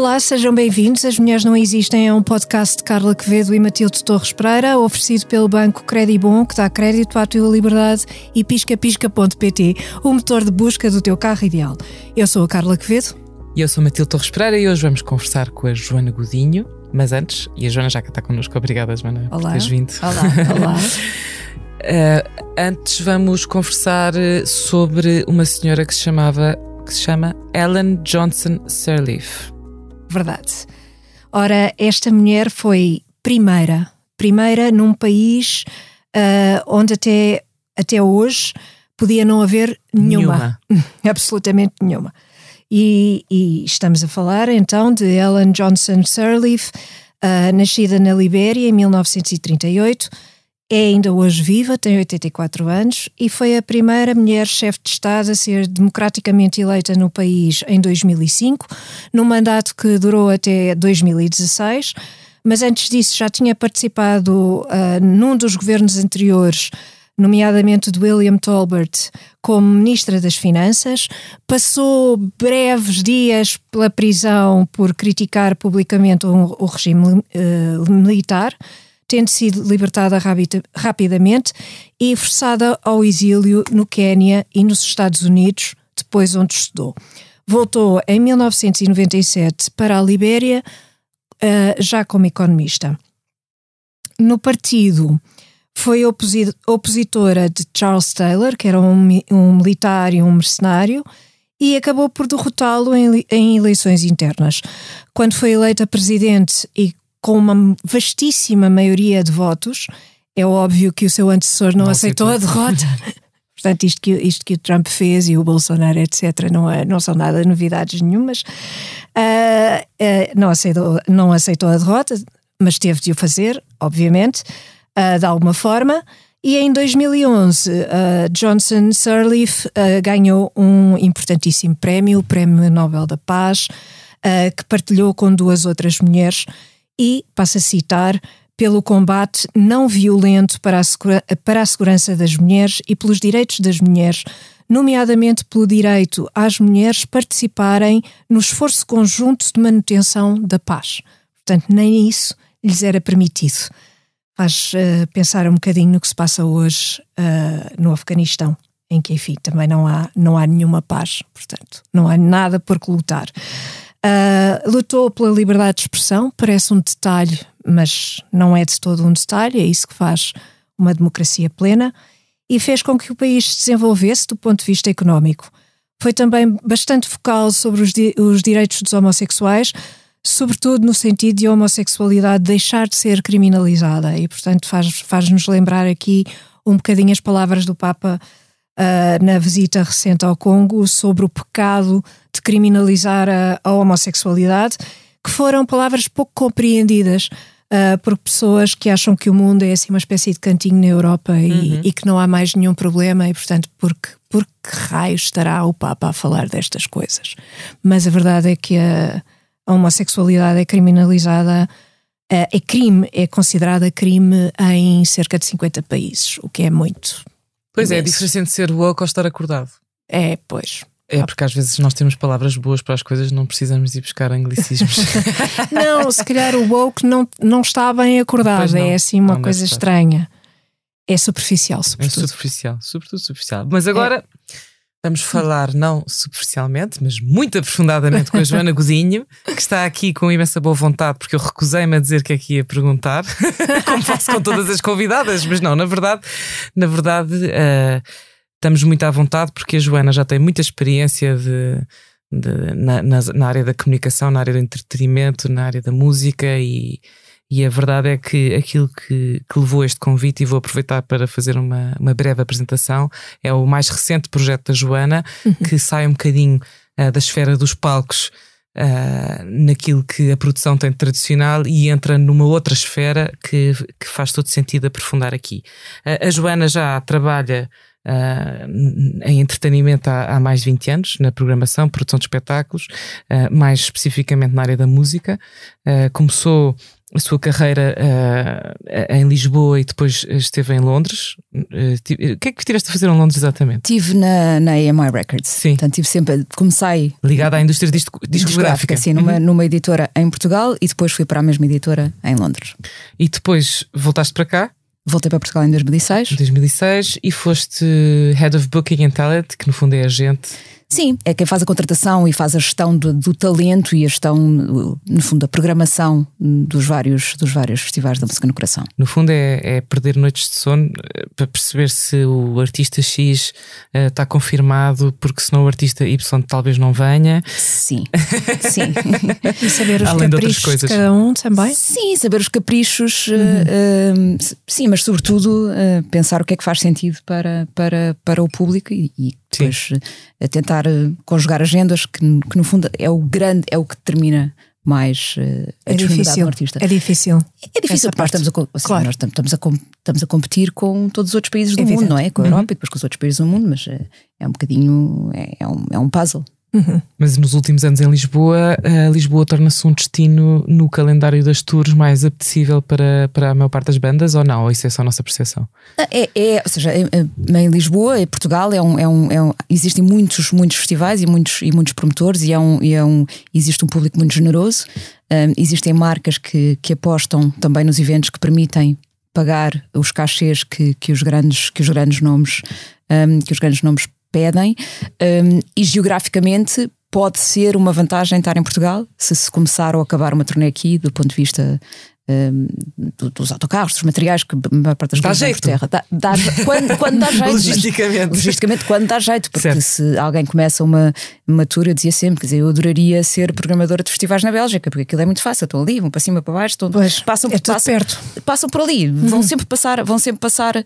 Olá, sejam bem-vindos. As Mulheres Não Existem é um podcast de Carla Quevedo e Matilde Torres Pereira, oferecido pelo Banco Credibon, que dá crédito à tua liberdade, e piscapisca.pt, o motor de busca do teu carro ideal. Eu sou a Carla Quevedo. E eu sou a Matilde Torres Pereira e hoje vamos conversar com a Joana Godinho. Mas antes, e a Joana já que está connosco, obrigada, Joana, olá. por teres vindo. Olá, olá. uh, antes vamos conversar eh, sobre uma senhora que se chamava que se chama Ellen Johnson Sirleaf. Verdade. Ora, esta mulher foi primeira, primeira num país uh, onde até, até hoje podia não haver nenhuma, nenhuma. absolutamente nenhuma. E, e, estamos a falar então de Ellen Johnson Sirleaf, uh, nascida na Libéria em 1938 é ainda hoje viva, tem 84 anos e foi a primeira mulher chefe de Estado a ser democraticamente eleita no país em 2005, num mandato que durou até 2016. Mas antes disso já tinha participado uh, num dos governos anteriores, nomeadamente do William Tolbert, como Ministra das Finanças. Passou breves dias pela prisão por criticar publicamente o, o regime uh, militar tendo sido libertada rapidamente e forçada ao exílio no Quênia e nos Estados Unidos, depois onde estudou. Voltou em 1997 para a Libéria, uh, já como economista. No partido, foi opositora de Charles Taylor, que era um, um militar e um mercenário, e acabou por derrotá-lo em, em, eleições internas. Quando foi eleita presidente e com uma vastíssima maioria de votos, é óbvio que o seu antecessor não, não aceitou, aceitou, a derrota. Portanto, isto que, isto que o Trump fez e o Bolsonaro, etc., não, é, não são nada novidades nenhumas. Uh, uh, não, aceitou, não aceitou a derrota, mas teve de o fazer, obviamente, uh, de alguma forma. E em 2011, Johnson Sirleaf ganhou um importantíssimo prémio, o Prémio Nobel da Paz, que partilhou com duas outras mulheres e, passo a citar, pelo combate não violento para a, para a segurança das mulheres e pelos direitos das mulheres, nomeadamente pelo direito às mulheres participarem no esforço conjunto de manutenção da paz. Portanto, nem isso lhes era permitido. Faz uh, pensar um bocadinho no que se passa hoje uh, no Afeganistão, em que, enfim, também não há, não há nenhuma paz, portanto, não há nada por que lutar. Uh, lutou pela liberdade de expressão, parece um detalhe, mas não é de todo um detalhe, é isso que faz uma democracia plena, e fez com que o país se desenvolvesse do ponto de vista económico. Foi também bastante focal sobre os, di os direitos dos homossexuais, sobretudo no sentido de a homossexualidade deixar de ser criminalizada, e portanto faz-nos faz lembrar aqui um bocadinho as palavras do Papa uh, na visita recente ao Congo sobre o pecado de criminalizar a, a homossexualidade, que foram palavras pouco compreendidas uh, por pessoas que acham que o mundo é assim uma espécie de cantinho na Europa e, uhum. e que não há mais nenhum problema e, portanto, porque, por que raio estará o Papa a falar destas coisas? Mas a verdade é que a, a homossexualidade é criminalizada uh, é crime, é considerada crime em cerca de 50 países, o que é muito. Pois é, a diferença entre ser woke ou estar acordado. É, pois. É porque às vezes nós temos palavras boas para as coisas, não precisamos ir buscar anglicismos. não, se calhar o woke não, não está bem acordado, é assim uma coisa estranha. É superficial, sobretudo. É superficial, sobretudo superficial. Mas agora é. Vamos falar, não superficialmente, mas muito aprofundadamente com a Joana Godinho, que está aqui com imensa boa vontade, porque eu recusei-me a dizer que aqui ia perguntar, como faço com todas as convidadas, mas não, na verdade, na verdade. Uh, estamos muito à vontade porque a Joana já tem muita experiência de, de na, na, na, área da comunicação, na área do entretenimento, na área da música e, e a verdade é que aquilo que, que levou este convite, e vou aproveitar para fazer uma, uma breve apresentação, é o mais recente projeto da Joana, uhum. que sai um bocadinho uh, da esfera dos palcos. Uh, naquilo que a produção tem tradicional e entra numa outra esfera que, que faz todo sentido aprofundar aqui. Uh, a Joana já trabalha Uh, em entretenimento há, há, mais de 20 anos, na programação, produção de espetáculos, uh, mais especificamente na área da música. Uh, começou a sua carreira uh, em Lisboa e depois esteve em Londres. Uh, o que é que estiveste a fazer em Londres exatamente? Estive na, na AMI Records. Sim. Portanto, tive sempre, comecei. Ligada à indústria disco, discográfica. Sim, numa, uhum. numa editora em Portugal e depois fui para a mesma editora em Londres. E depois voltaste para cá? Voltei para Portugal em 2006. 2006 e foste Head of Booking and Talent, que no fundo é agente Sim, é quem faz a contratação e faz a gestão do, do, talento e a gestão, no fundo, a programação dos vários, dos vários festivais da música no coração. No fundo, é, é perder noites de sono eh, para perceber se o artista X uh, está confirmado, porque senão o artista Y talvez não venha. Sim, sim. e saber os Além caprichos de, de cada um também? Sim, saber os caprichos, uhum. uh, uh, sim, mas sobretudo pensar o que é que faz sentido para, para, para o público e, e depois a tentar eh, conjugar agendas, que, que, no fundo é o grande, é o que determina mais uh, a é difícil, do artista. É difícil. É, é difícil porque nós, estamos a, assim, claro. nós estamos, a, estamos a competir com todos os outros países do mundo, não é? Com a Europa uhum. e depois com os outros países do mundo, mas é, é um bocadinho, é, é, um, é um puzzle. Uhum. Mas nos últimos anos em Lisboa, Lisboa torna-se um destino no calendário das tours mais apetecível para, para a maior parte das bandas ou não? Isso é só a nossa percepção? Ah, é, é ou seja, em Lisboa, em Portugal, é um, é um, é um, existem muitos, muitos festivais e muitos, e muitos promotores e, é um, e é um, existe um público muito generoso. Um, existem marcas que, que apostam também nos eventos que permitem pagar os cachês que, que, os, grandes, que os grandes nomes um, que os grandes nomes pedem, um, e geograficamente pode ser uma vantagem estar em Portugal, se se começar ou acabar uma turnê aqui, do ponto de vista um, dos autocarros, dos materiais que a maior parte das dá vezes por terra. Dá, dá, quando, quando dá jeito. logisticamente. logisticamente, quando dá jeito, porque certo. se alguém começa uma, uma tour, eu dizia sempre, quer dizer, eu adoraria ser programadora de festivais na Bélgica, porque aquilo é muito fácil, estão ali, vão para cima, para baixo, estão, pois, passam, é passam, perto. passam por ali, uhum. vão sempre passar, vão sempre passar, uh,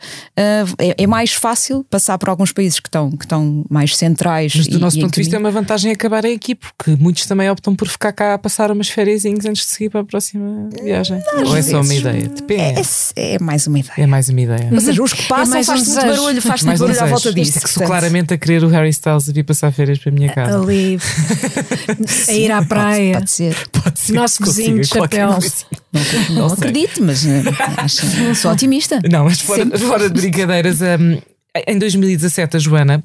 é, é, mais fácil passar por alguns países que estão, que estão mais centrais. Mas do e, nosso e ponto de vista é uma vantagem acabarem aqui, porque muitos também optam por ficar cá a passar umas férias antes de seguir para a próxima viagem. Ou é só uma ideia? Depende. É, é, mais uma ideia. É mais uma ideia. Ou seja, os que passam é faz muito barulho, faz muito barulho à volta disso. É que sou claramente a querer o Harry Styles a vir passar férias para a minha casa. Ali, a ir à praia. Pode, ser. Pode ser. Nosso vizinho de chapéu. Não, não acredito, mas eh, acho, sou otimista. Não, mas fora, fora de brincadeiras, um, em 2017 a Joana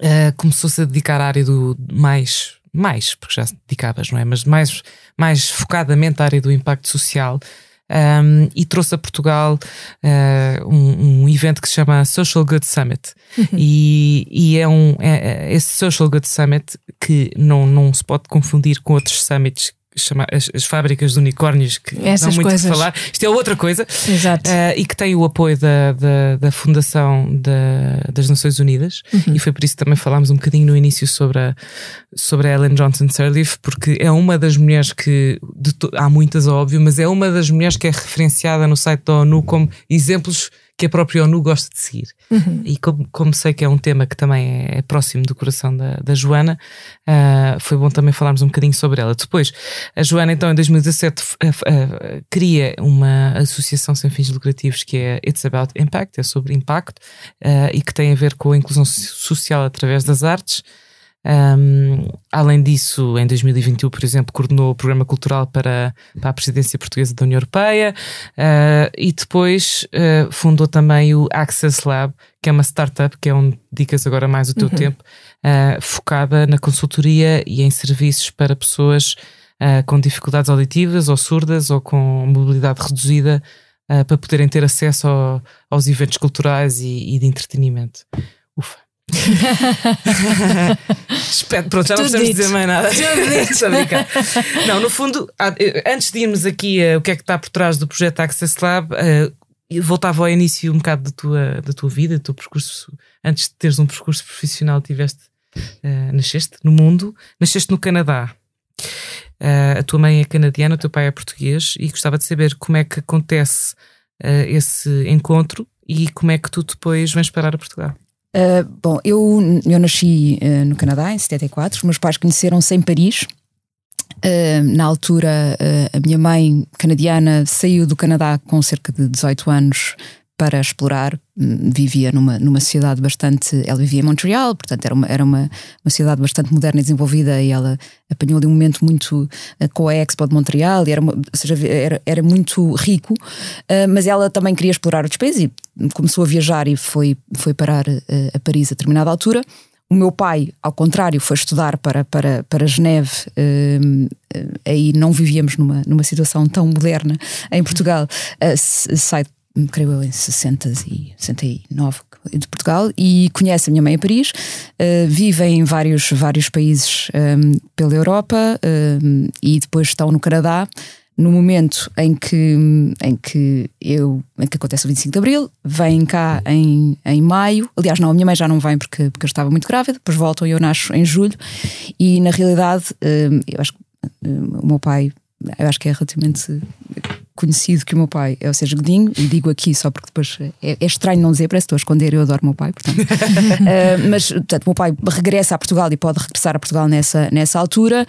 uh, começou-se a dedicar à área do mais mais, porque já se dedicavas, não é? Mas mais, mais focadamente à área do impacto social um, e trouxe a Portugal uh, um, um, evento que se chama Social Good Summit. Uhum. E, e, é um é, é, esse Social Good Summit que não, não se pode confundir com outros summits chama, as, as, fábricas de unicórnios que Essas dão muito coisas. a falar. Isto é outra coisa. Exato. Uh, e que tem o apoio da, da, da Fundação da, das Nações Unidas. Uhum. E foi por isso que também falámos um bocadinho no início sobre a, sobre a Ellen Johnson Sirleaf, porque é uma das mulheres que, há muitas, óbvio, mas é uma das mulheres que é referenciada no site da ONU como exemplos que a própria ONU gosta de seguir. Uhum. E como, como, sei que é um tema que também é, é próximo do coração da, da Joana, uh, foi bom também falarmos um bocadinho sobre ela. Depois, a Joana, então, em 2017, uh, uh, cria uma associação sem fins lucrativos que é It's About Impact, é sobre impacto, ah, e que tem a ver com a inclusão social através das artes. Um, além disso, em 2021, por exemplo, coordenou o programa cultural para, para a presidência portuguesa da União Europeia uh, e depois uh, fundou também o Access Lab, que é uma startup, que é onde dedicas agora mais o teu uhum. tempo, uh, focada na consultoria e em serviços para pessoas com dificuldades auditivas ou surdas ou com mobilidade reduzida para poderem ter acesso ao, aos eventos culturais e, e de entretenimento. Ufa. Espero, pronto, já não precisamos dizer mais nada. não, no fundo, eh, antes de irmos aqui a o que é que está por trás do projeto Access Lab, uh, voltava ao início um bocado da tua, da tua vida, do teu percurso. Antes de teres um percurso profissional, tiveste, uh, nasceste no mundo, nasceste no Canadá. A tua mãe é canadiana, o teu pai é português e gostava de saber como é que acontece esse encontro e como é que tu depois vens parar a Portugal. Uh, bom, eu, eu nasci uh, no Canadá em 74, os meus pais conheceram-se em Paris. Uh, na altura, a minha mãe canadiana saiu do Canadá com cerca de 18 anos para explorar. Hum, vivia numa, numa cidade bastante. Ela vivia em Montreal, portanto era uma, era uma, uma cidade bastante moderna e desenvolvida, e ela apanhou ali um momento muito uh, com a Expo de Montreal, e era, uma, ou seja, era, era muito rico, uh, mas ela também queria explorar outros países e começou a viajar e foi, foi parar uh, a Paris a determinada altura. O meu pai, ao contrário, foi estudar para, para, para Geneve, aí não vivíamos numa, numa situação tão moderna em Portugal, uh, sai creio eu, em 60 e 69 de Portugal e conhece a minha mãe em Paris, uh, vive em vários, vários países um, ehm, pela Europa um, e depois estão no Canadá. No momento em que, em que eu em que acontece o 25 de Abril, vem cá em, em maio. Aliás, não, a minha mãe já não vem porque, porque eu estava muito grávida, depois voltam e eu nasço em julho. E na realidade, um, eu acho que um, o meu pai eu acho que é relativamente conhecido que o meu pai é o Sérgio Godinho, e digo aqui só porque depois é, é estranho não dizer, parece que estou a esconder, eu adoro o meu pai, portanto. uh, mas, portanto, o meu pai regressa a Portugal e pode regressar a Portugal nessa, nessa altura,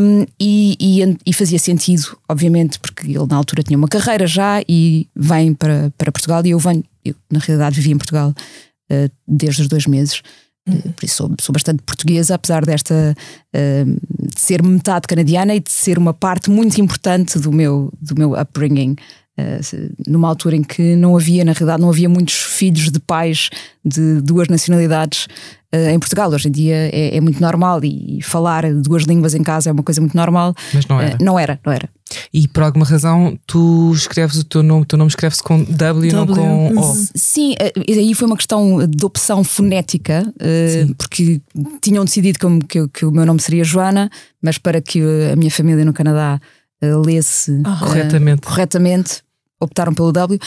um, e, e, e, fazia sentido, obviamente, porque ele na altura tinha uma carreira já e vem para, para Portugal, e eu venho, eu, na realidade vivia em Portugal uh, desde os dois meses. Uhum. Por isso sou, sou, bastante portuguesa, apesar desta uh, de ser metade canadiana e de ser uma parte muito importante do meu, do meu upbringing. Uh, numa altura em que não havia, na realidade, não havia muitos filhos de pais de duas nacionalidades em Portugal. Hoje em dia é, é, muito normal e falar duas línguas em casa é uma coisa muito normal. Mas não era. não era, não era. E por alguma razão tu escreves o teu nome, o teu nome escreve-se com W, w, não com O. Sim, eh, aí foi uma questão de opção fonética, eh, porque tinham decidido que, que, que, o meu nome seria Joana, mas para que a minha família no Canadá eh, lesse ah. corretamente. corretamente, optaram pelo W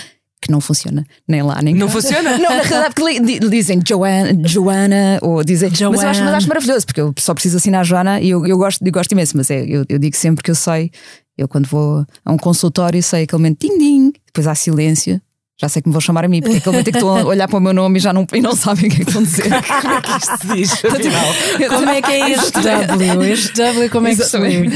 que não funciona, nem lá, nem Não cá. funciona? Não, na realidade, porque dizem Joana, Joana ou dizem. Joana. Mas eu acho, mas acho maravilhoso, porque eu só preciso assinar Joana e eu, eu, gosto, eu gosto imenso, mas é, eu, eu digo sempre que eu sei, eu, quando vou a um consultório, sei aquele momento ding-ding, depois há silêncio. Já sei que me vão chamar a mim, porque aquele momento é que estão a olhar para o meu nome e já não, e não sabem o que é que estão a dizer. como é que isto se diz? Afinal? Como é que é este W? Este W, como é que se diz?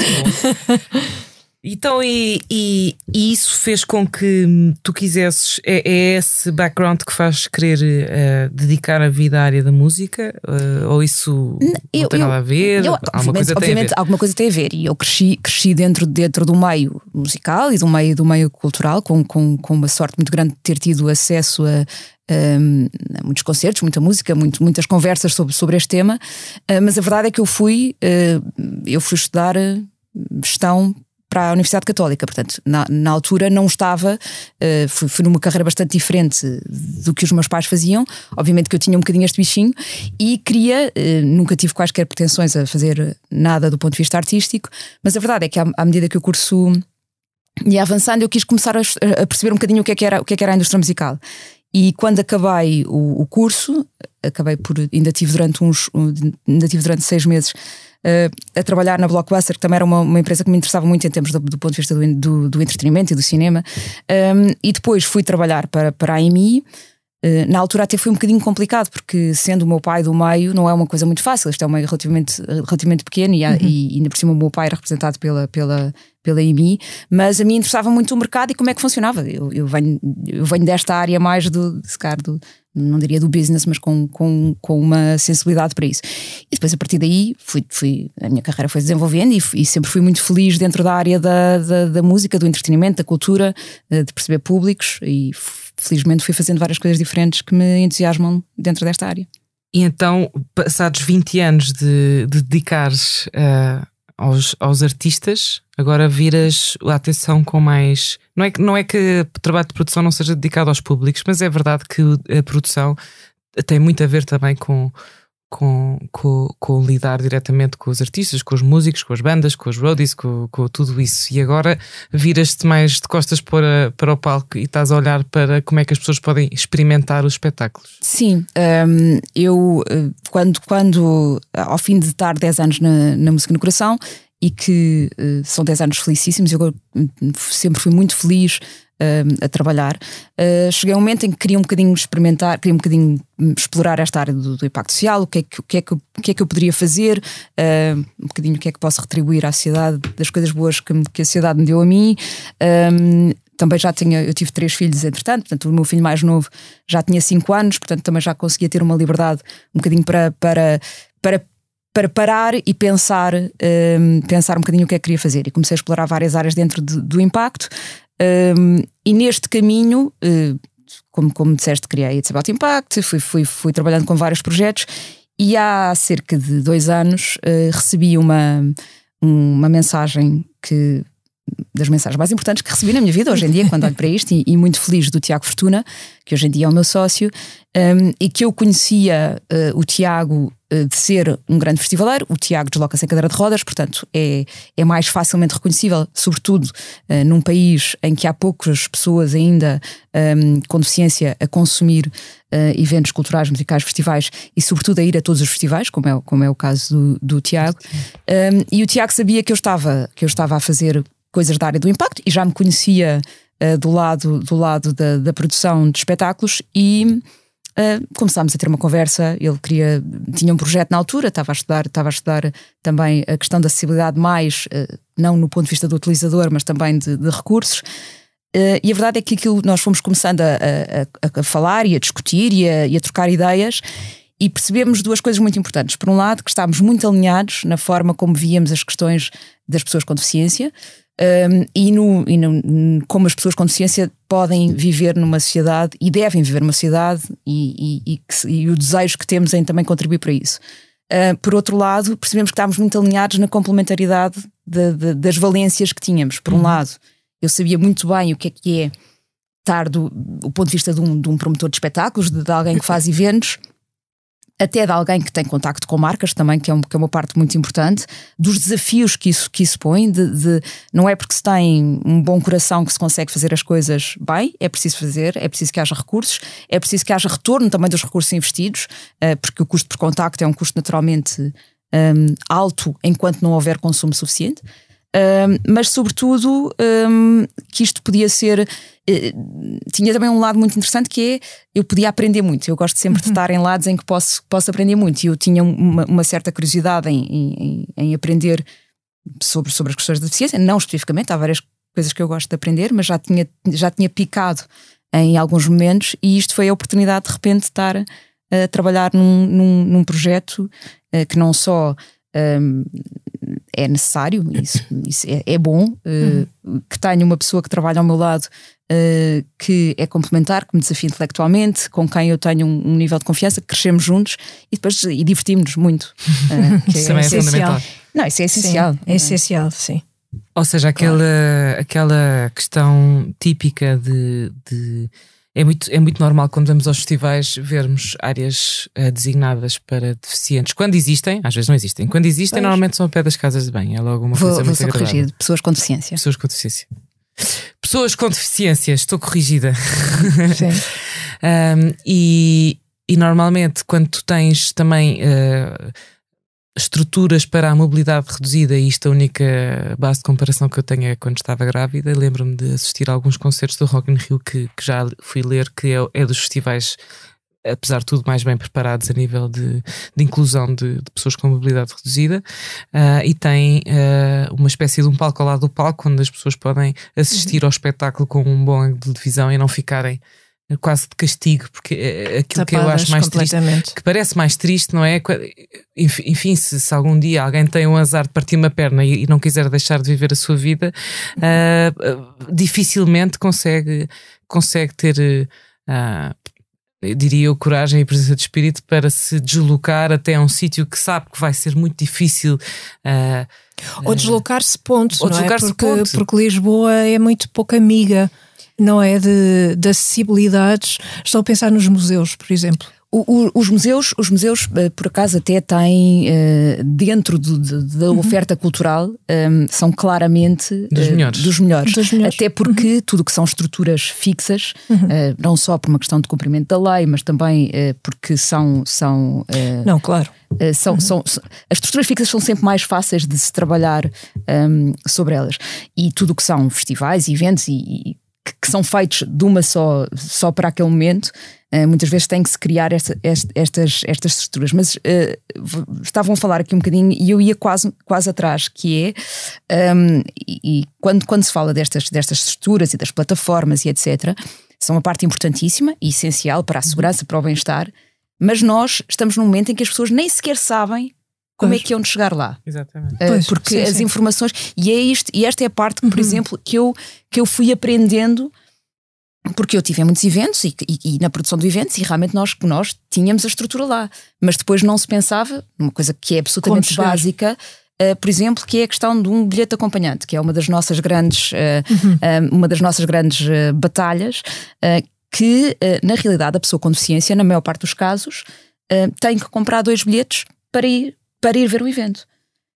Então, e, e, e, isso fez com que tu quisesses, é, é esse background que faz querer uh, dedicar a vida à área da música? Uh, ou isso eu, não tem eu, nada a ver? Eu, alguma coisa obviamente, alguma coisa tem a ver. E eu cresci, cresci dentro, dentro do meio musical e do meio, do meio cultural, com, com, com uma sorte muito grande de ter tido acesso a, um, muitos concertos, muita música, muito, muitas conversas sobre, sobre este tema, uh, mas a verdade é que eu fui, uh, eu fui estudar gestão para a Universidade Católica. Portanto, na, na altura não estava, uh, fui, fui, numa carreira bastante diferente do que os meus pais faziam. Obviamente que eu tinha um bocadinho este bichinho e queria, uh, nunca tive quaisquer pretensões a fazer nada do ponto de vista artístico, mas a verdade é que à, à medida que o curso ia avançando, eu quis começar a, a, perceber um bocadinho o que é que era, o que é que era a indústria musical. E quando acabei o, o curso, acabei por, ainda tive durante uns, ainda tive durante seis meses a trabalhar na Blockbuster, que também era uma, uma, empresa que me interessava muito em termos do, do ponto de vista do, do, do, entretenimento e do cinema. Um, e depois fui trabalhar para, para a AMI. Uh, na altura até foi um bocadinho complicado, porque sendo o meu pai do meio, não é uma coisa muito fácil. Isto é um meio relativamente, relativamente pequeno e, uhum. e, ainda por cima o meu pai era representado pela, pela, pela IMI, mas a mim interessava muito o mercado e como é que funcionava. Eu, eu, venho, eu venho desta área mais do, do, não diria do business, mas com, com, com uma sensibilidade para isso. E depois a partir daí fui, fui, a minha carreira foi desenvolvendo e, e sempre fui muito feliz dentro da área da, da, da, música, do entretenimento, da cultura, eh, de perceber públicos e felizmente fui fazendo várias coisas diferentes que me entusiasmam dentro desta área. E então, passados 20 anos de, de dedicares uh, aos, aos artistas, agora viras a atenção com mais. Não é, não é que o trabalho de produção não seja dedicado aos públicos, mas é verdade que a produção tem muito a ver também com, com, com, com lidar diretamente com os artistas, com os músicos, com as bandas, com os roadies, com, com tudo isso. E agora viras-te mais de costas para, para o palco e estás a olhar para como é que as pessoas podem experimentar os espetáculos. Sim, um, eu eh, quando, quando ao fim de estar 10 anos na, na música no coração e que uh, são 10 anos felicíssimos, eu sempre fui muito feliz a trabalhar. Uh, cheguei a um momento em que queria um bocadinho experimentar, queria um bocadinho explorar esta área do, do impacto social, o que, é que, o, que é que, o que é que eu poderia fazer, uh, um bocadinho o que é que posso retribuir à sociedade das coisas boas que, que a sociedade me deu a mim. Um, também já tinha, eu tive três filhos entretanto, portanto o meu filho mais novo já tinha cinco anos, portanto também já conseguia ter uma liberdade um bocadinho para, para, para, para parar e pensar, um, pensar um bocadinho o que é que queria fazer. E comecei a explorar várias áreas dentro de, do impacto. Um, e neste caminho, uh, como, como disseste, criei a About Impact, fui, fui, fui trabalhando com vários projetos e há cerca de dois anos uh, recebi uma, uma mensagem que das mensagens mais importantes que recebi na minha vida hoje em dia, quando olho para isto, e, e muito feliz do Tiago Fortuna, que hoje em dia é o meu sócio, um, e que eu conhecia uh, o Tiago uh, de ser um grande festivaleiro. O Tiago desloca-se em cadeira de rodas, portanto é, é mais facilmente reconhecível, sobretudo uh, num país em que há poucas pessoas ainda um, com deficiência a consumir eventos culturais, musicais, festivais e, sobretudo, a ir a todos os festivais, como é, como é o caso do, do Tiago. Um, e o Tiago sabia que eu estava, que eu estava a fazer coisas da área do impacto e já me conhecia uh, do lado, do lado da, da produção de espetáculos e uh, começámos a ter uma conversa. Ele queria, tinha um projeto na altura, estava a estudar, estava a estudar também a questão da acessibilidade mais, uh, não no ponto de vista do utilizador, mas também de, de recursos. E a verdade é que aquilo nós fomos começando a, a, a falar e a discutir e a, e a, trocar ideias e percebemos duas coisas muito importantes. Por um lado, que estávamos muito alinhados na forma como víamos as questões das pessoas com deficiência, um, e, no, e no, como as pessoas com deficiência podem viver numa sociedade e devem viver numa sociedade e, e, e, e o desejo que temos em também contribuir para isso. Uh, por outro lado, percebemos que estávamos muito alinhados na complementaridade de, de, das valências que tínhamos. Por um uhum. lado, eu sabia muito bem o que é que é estar do, do ponto de vista de um, de um promotor de espetáculos, de, de alguém que faz eventos, até de alguém que tem contacto com marcas também, que é, um, que é uma parte muito importante, dos desafios que isso, que isso põe, de, de, não é porque se tem um bom coração que se consegue fazer as coisas bem, é preciso fazer, é preciso que haja recursos, é preciso que haja retorno também dos recursos investidos, uh, porque o custo por contacto é um custo naturalmente um, alto enquanto não houver consumo suficiente. Um, mas sobretudo um, que isto podia ser. Uh, tinha também um lado muito interessante que é eu podia aprender muito. Eu gosto sempre uhum. de estar em lados em que posso, posso aprender muito. E eu tinha uma, uma certa curiosidade em, em, em, aprender sobre, sobre as questões da deficiência, não especificamente, há várias coisas que eu gosto de aprender, mas já tinha, já tinha picado em alguns momentos, e isto foi a oportunidade de repente de estar a trabalhar num, num, num projeto uh, que não só. Um, é necessário, isso, isso é, é, bom, uh, uhum. que tenha uma pessoa que trabalha ao meu lado uh, que é complementar, que me desafia intelectualmente, com quem eu tenho um, um nível de confiança, que crescemos juntos e depois e divertimos-nos muito. Uh, que isso é, é fundamental. Não, isso é essencial. Sim, é essencial, sim. Ou seja, aquela, claro. aquela questão típica de, de é muito, é muito normal quando vamos aos festivais vermos áreas uh, designadas para deficientes. Quando existem, às vezes não existem. Quando existem, pois. normalmente são a pé das casas de banho. É logo uma vou, coisa vou muito corrigir. Pessoas com deficiência. Pessoas com deficiência. Pessoas com deficiência, estou corrigida. Sim. um, e, e normalmente, quando tu tens também. Uh, estruturas para a mobilidade reduzida, e isto a única base de comparação que eu tenho é quando estava grávida. Lembro-me de assistir a alguns concertos do Rock in Rio que, que já fui ler, que é, é, dos festivais, apesar de tudo, mais bem preparados a nível de, de inclusão de, de, pessoas com mobilidade reduzida, uh, e tem uh, uma espécie de um palco ao lado do palco, onde as pessoas podem assistir uhum. ao espetáculo com um bom ângulo de visão e não ficarem quase de castigo, porque é, é aquilo Tapadas que eu acho mais triste, que parece mais triste, não é? Enfim, se, se, algum dia alguém tem um azar de partir uma perna e, e não quiser deixar de viver a sua vida, uh, dificilmente consegue, consegue ter, uh, eu diria eu, coragem e presença de espírito para se deslocar até um sítio que sabe que vai ser muito difícil. Uh, ou deslocar-se ponto, ou é? deslocar-se é? Porque, ponto. porque Lisboa é muito pouco amiga não é? De, de acessibilidades. Estou a pensar nos museus, por exemplo. O, o, os museus, os museus eh, por acaso até têm uh, dentro do, de, da uhum. oferta cultural um, ehm, são claramente dos, uh, melhores. dos, melhores. dos melhores. Até porque uhum. tudo que são estruturas fixas, uhum. uh, não só por uma questão de cumprimento da lei, mas também porque são são não claro são, uhum. são, as estruturas fixas são sempre mais fáceis de se trabalhar um, ehm, sobre elas e tudo o que são festivais, eventos e, e que, que, são feitos de uma só, só para aquele momento. Uh, muitas vezes tem que se criar esta, estas, estas estruturas. Mas uh, estavam a falar aqui um bocadinho e eu ia quase, quase atrás, que é um, e, e, quando, quando se fala destas, destas estruturas e das plataformas e etc., são uma parte importantíssima e essencial para a segurança, para o bem-estar, mas nós estamos num momento em que as pessoas nem sequer sabem como é pois. é que iam chegar lá. Exatamente. Uh, pois, porque sim, as sim. informações. E, é isto, e esta é a parte, por uhum. exemplo, que eu, que eu fui aprendendo. Porque eu tive em muitos eventos e, e, e, na produção de eventos e realmente nós, nós tínhamos a estrutura lá, mas depois não se pensava, uma coisa que é absolutamente básica, uh, por exemplo, que é a questão de um bilhete acompanhante, que é uma das nossas grandes, uh, uhum. uma das nossas grandes batalhas, que na realidade a pessoa com deficiência, na maior parte dos casos, tem que comprar dois bilhetes para ir para ir ver o evento.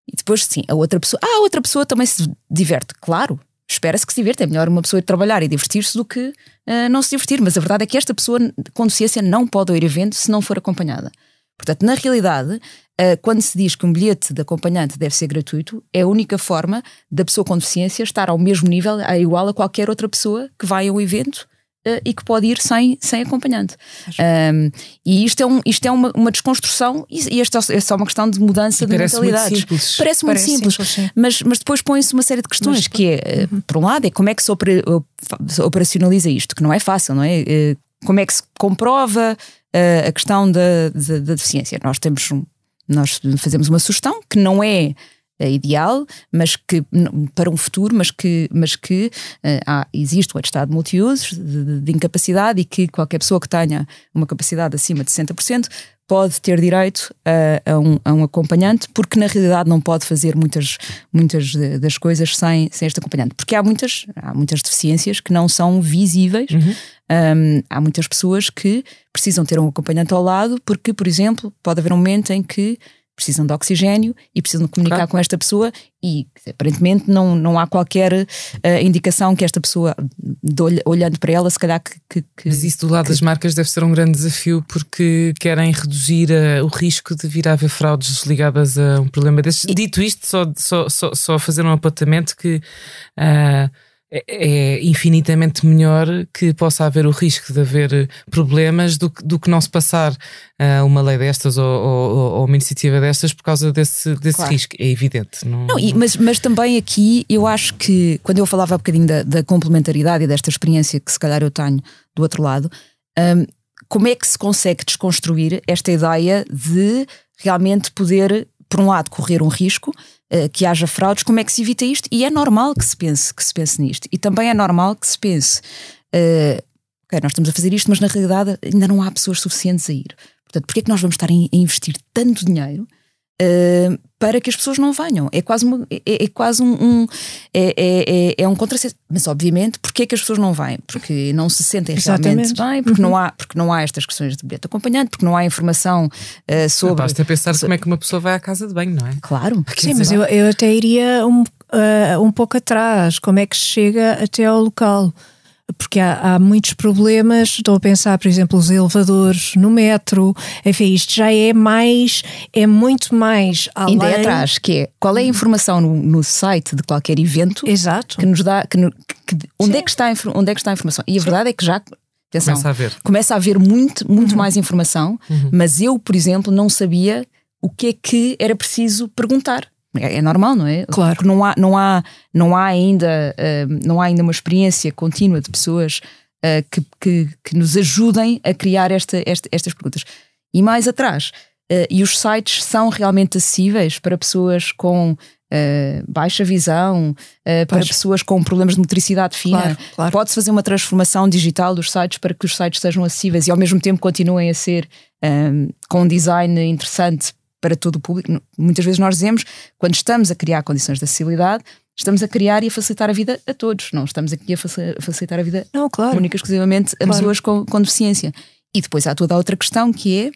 E depois, sim, a outra pessoa. Ah, a outra pessoa também se diverte. Claro, espera-se que se divirta. É melhor uma pessoa ir trabalhar e divertir-se do que uh, não se divertir. Mas a verdade é que esta pessoa com deficiência não pode ir ao evento se não for acompanhada. Portanto, na realidade, uh, quando se diz que um bilhete de acompanhante deve ser gratuito, é a única forma da pessoa com deficiência estar ao mesmo nível, a igual a qualquer outra pessoa que vai ao evento Uh, e que pode ir sem, sem acompanhante. Um, e isto é, um, isto é uma, uma desconstrução e, e esta é só uma questão de mudança e de parece mentalidades. Muito simples. Parece muito parece simples, simples mas, mas depois põe-se uma série de questões mas, que é, eh, uhum. por um lado, é como é que se operacionaliza isto, que não é fácil, não é? Uh, como é que se comprova uh, a questão da, da, da, deficiência? Nós temos um, nós fazemos uma sugestão que não é ideal, mas que para um futuro, mas que, mas que uh, há, existe o atestado de multiusos de, de, incapacidade e que qualquer pessoa que tenha uma capacidade acima de 60% pode ter direito a, a, um, a, um, acompanhante, porque na realidade não pode fazer muitas, muitas das coisas sem, sem este acompanhante. Porque há muitas, há muitas deficiências que não são visíveis. Uhum. Um, há muitas pessoas que precisam ter um acompanhante ao lado, porque, por exemplo, pode haver um momento em que precisam de oxigênio e precisam comunicar claro. com esta pessoa e aparentemente não, não há qualquer uh, indicação que esta pessoa, de, olhando para ela, se calhar que, que, que Mas isso do lado que... das marcas deve ser um grande desafio porque querem reduzir uh, o risco de vir a haver fraudes ligadas a um problema destes. E... Dito isto, só, só, só, só fazer um apontamento que uh, é infinitamente melhor que possa haver o risco de haver problemas do, do que não se passar uh, uma lei destas ou, ou, ou, uma iniciativa destas por causa desse, desse claro. risco. É evidente. Não, não, e, mas, mas também aqui eu acho que quando eu falava um bocadinho da, da complementaridade e desta experiência que se calhar eu tenho do outro lado, um, como é que se consegue desconstruir esta ideia de realmente poder, por um lado, correr um risco que haja fraudes, como é que se evita isto? E é normal que se pense, que se pense nisto. E também é normal que se pense, uh, ok, nós estamos a fazer isto, mas na realidade ainda não há pessoas suficientes a ir. Portanto, porquê é que nós vamos estar a investir tanto dinheiro uh, para que as pessoas não venham. É quase, uma, é, é quase um, um é, é, é, é um contrassenso. Mas obviamente, porquê é que as pessoas não vêm? Porque não se sentem Exatamente. realmente bem, porque, uhum. não há, porque não há estas questões de bilhete acompanhante, porque não há informação uh, sobre. Basta pensar como é que uma pessoa vai à casa de banho, não é? Claro. Sim, Sim mas eu, eu até iria um, uh, um pouco atrás. Como é que se chega até ao local? Porque há, há, muitos problemas. Estou a pensar, por exemplo, os elevadores no metro. Enfim, isto já é mais, é muito mais além. Ainda é atrás, que é qual é a informação no, no site de qualquer evento Exato. que nos dá. Que, que, onde, é que está, onde é que está a informação? E a Sim. verdade é que já. Atenção, começa a haver, começa a haver muito, muito uhum. mais informação, uhum. mas eu, por exemplo, não sabia o que é que era preciso perguntar. É, é, normal, não é? Claro. Porque não há, não há, não há, ainda, uh, não há ainda uma experiência contínua de pessoas uh, que, que, que, nos ajudem a criar esta, esta, estas perguntas. E mais atrás, uh, e os sites são realmente acessíveis para pessoas com baixa visão, para pessoas com problemas de motricidade fina. Claro, claro. Pode-se fazer uma transformação digital dos sites para que os sites sejam acessíveis e ao mesmo tempo continuem a ser com um design interessante para todo o público. Muitas vezes nós dizemos, quando estamos a criar condições de acessibilidade, estamos a criar e a facilitar a vida a todos. Não estamos aqui a facilitar a vida não, claro. única exclusivamente a claro. pessoas com, com deficiência. E depois há toda a outra questão que é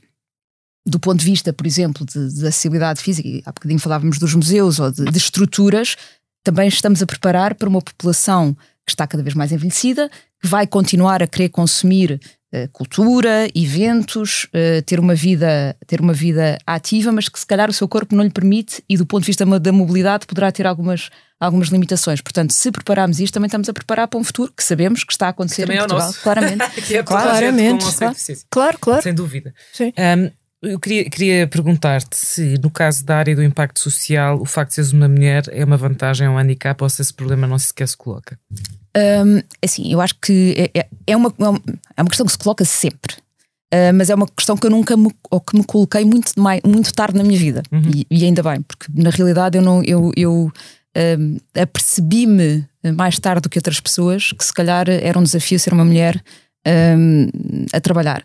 do ponto de vista, por exemplo, de, de acessibilidade física, há bocadinho falávamos dos museus ou de, de, estruturas, também estamos a preparar para uma população que está cada vez mais envelhecida, que vai continuar a querer consumir cultura, eventos, uh, ter uma vida ter uma vida ativa, mas que se calhar o seu corpo não lhe permite e do ponto de vista da mobilidade poderá ter algumas algumas limitações. Portanto, se prepararmos isto, também estamos a preparar para um futuro que sabemos que está a acontecer em é Portugal, nosso. claramente. que é Claramente, claro. Claro, claro. Sem dúvida. Um, eu queria, queria perguntar-te se, no caso da área do impacto social, o facto de seres uma mulher é uma vantagem ou um handicap ou se esse problema não sequer se coloca. Um, assim, eu acho que é, é, uma, é uma questão que se coloca sempre. Uh, mas é uma questão que eu nunca me, ou que me coloquei muito, muito tarde na minha vida. Uhum. E, e, ainda bem, porque na realidade eu não eu, eu um, apercebi-me mais tarde do que outras pessoas que se calhar era um desafio ser uma mulher um, a trabalhar.